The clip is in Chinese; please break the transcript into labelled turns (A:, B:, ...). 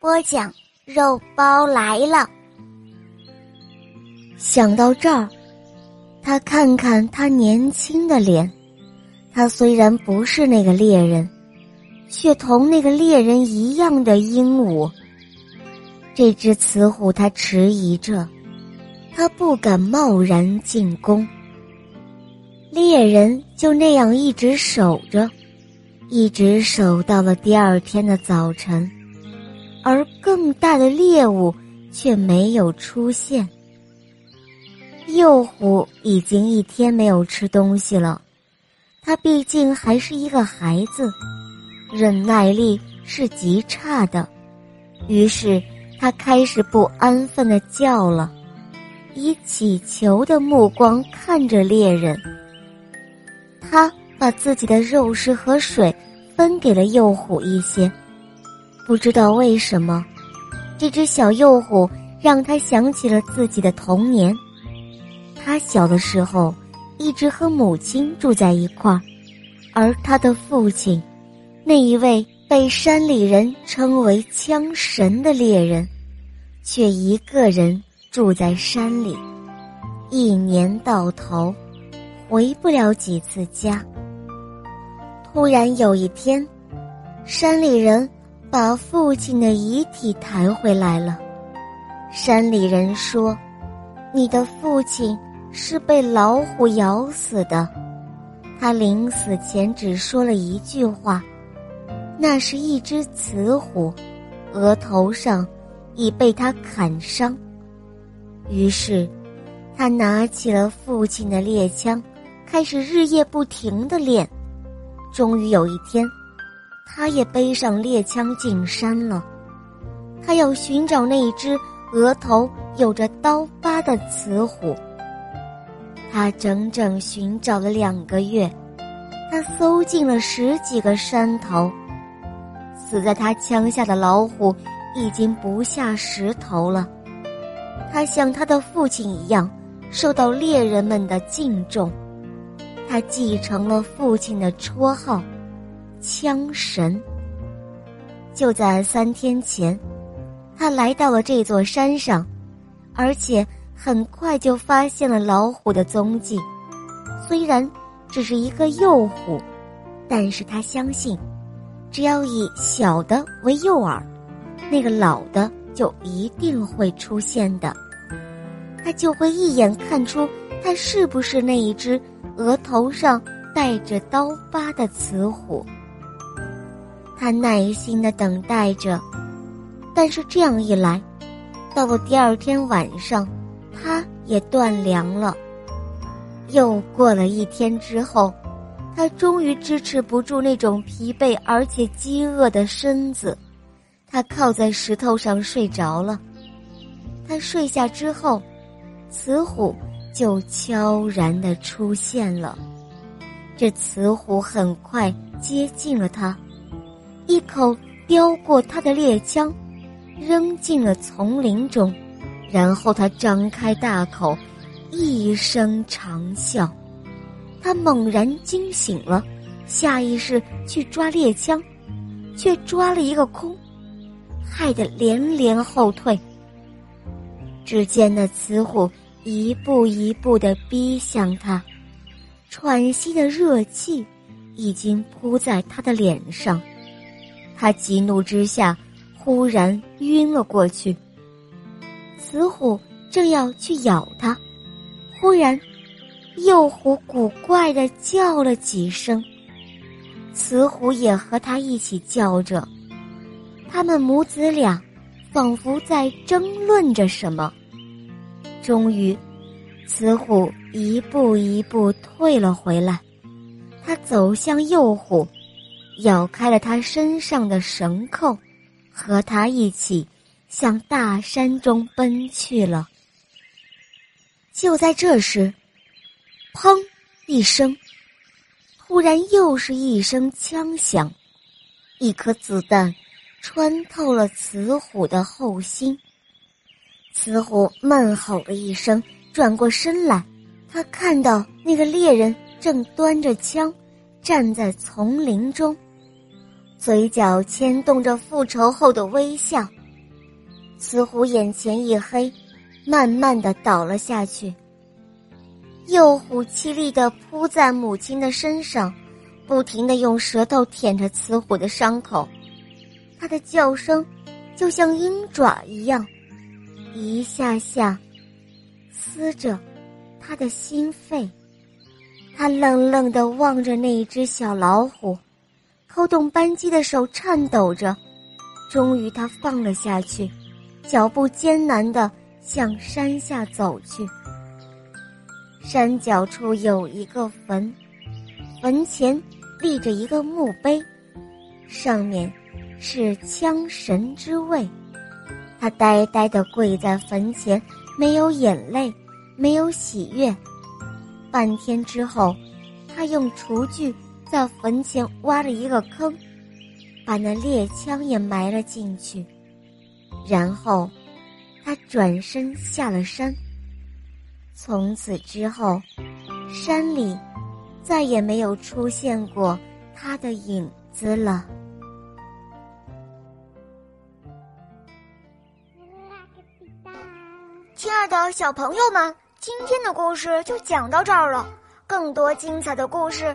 A: 播讲肉包来了。想到这儿，他看看他年轻的脸，他虽然不是那个猎人，却同那个猎人一样的英武。这只雌虎，他迟疑着，他不敢贸然进攻。猎人就那样一直守着，一直守到了第二天的早晨。而更大的猎物却没有出现。幼虎已经一天没有吃东西了，它毕竟还是一个孩子，忍耐力是极差的。于是，它开始不安分的叫了，以乞求的目光看着猎人。他把自己的肉食和水分给了幼虎一些。不知道为什么，这只小幼虎让他想起了自己的童年。他小的时候一直和母亲住在一块儿，而他的父亲，那一位被山里人称为“枪神”的猎人，却一个人住在山里，一年到头回不了几次家。突然有一天，山里人。把父亲的遗体抬回来了。山里人说：“你的父亲是被老虎咬死的。他临死前只说了一句话，那是一只雌虎，额头上已被他砍伤。于是，他拿起了父亲的猎枪，开始日夜不停的练。终于有一天。”他也背上猎枪进山了，他要寻找那一只额头有着刀疤的雌虎。他整整寻找了两个月，他搜进了十几个山头，死在他枪下的老虎已经不下十头了。他像他的父亲一样，受到猎人们的敬重，他继承了父亲的绰号。枪神。就在三天前，他来到了这座山上，而且很快就发现了老虎的踪迹。虽然只是一个幼虎，但是他相信，只要以小的为诱饵，那个老的就一定会出现的。他就会一眼看出他是不是那一只额头上带着刀疤的雌虎。他耐心的等待着，但是这样一来，到了第二天晚上，他也断粮了。又过了一天之后，他终于支持不住那种疲惫而且饥饿的身子，他靠在石头上睡着了。他睡下之后，雌虎就悄然的出现了。这雌虎很快接近了他。一口叼过他的猎枪，扔进了丛林中，然后他张开大口，一声长啸。他猛然惊醒了，下意识去抓猎枪，却抓了一个空，害得连连后退。只见那雌虎一步一步的逼向他，喘息的热气已经扑在他的脸上。他急怒之下，忽然晕了过去。雌虎正要去咬他，忽然，幼虎古怪的叫了几声，雌虎也和他一起叫着。他们母子俩仿佛在争论着什么。终于，雌虎一步一步退了回来，他走向幼虎。咬开了他身上的绳扣，和他一起向大山中奔去了。就在这时，砰一声，突然又是一声枪响，一颗子弹穿透了雌虎的后心。雌虎闷吼了一声，转过身来，他看到那个猎人正端着枪站在丛林中，嘴角牵动着复仇后的微笑。雌虎眼前一黑，慢慢的倒了下去。幼虎凄厉的扑在母亲的身上，不停的用舌头舔着雌虎的伤口，它的叫声就像鹰爪一样，一下下撕着他的心肺。他愣愣的望着那一只小老虎，扣动扳机的手颤抖着，终于他放了下去。脚步艰难地向山下走去。山脚处有一个坟，坟前立着一个墓碑，上面是枪神之位。他呆呆地跪在坟前，没有眼泪，没有喜悦。半天之后，他用厨具在坟前挖了一个坑，把那猎枪也埋了进去。然后，他转身下了山。从此之后，山里再也没有出现过他的影子了。
B: 亲爱的小朋友们，今天的故事就讲到这儿了。更多精彩的故事，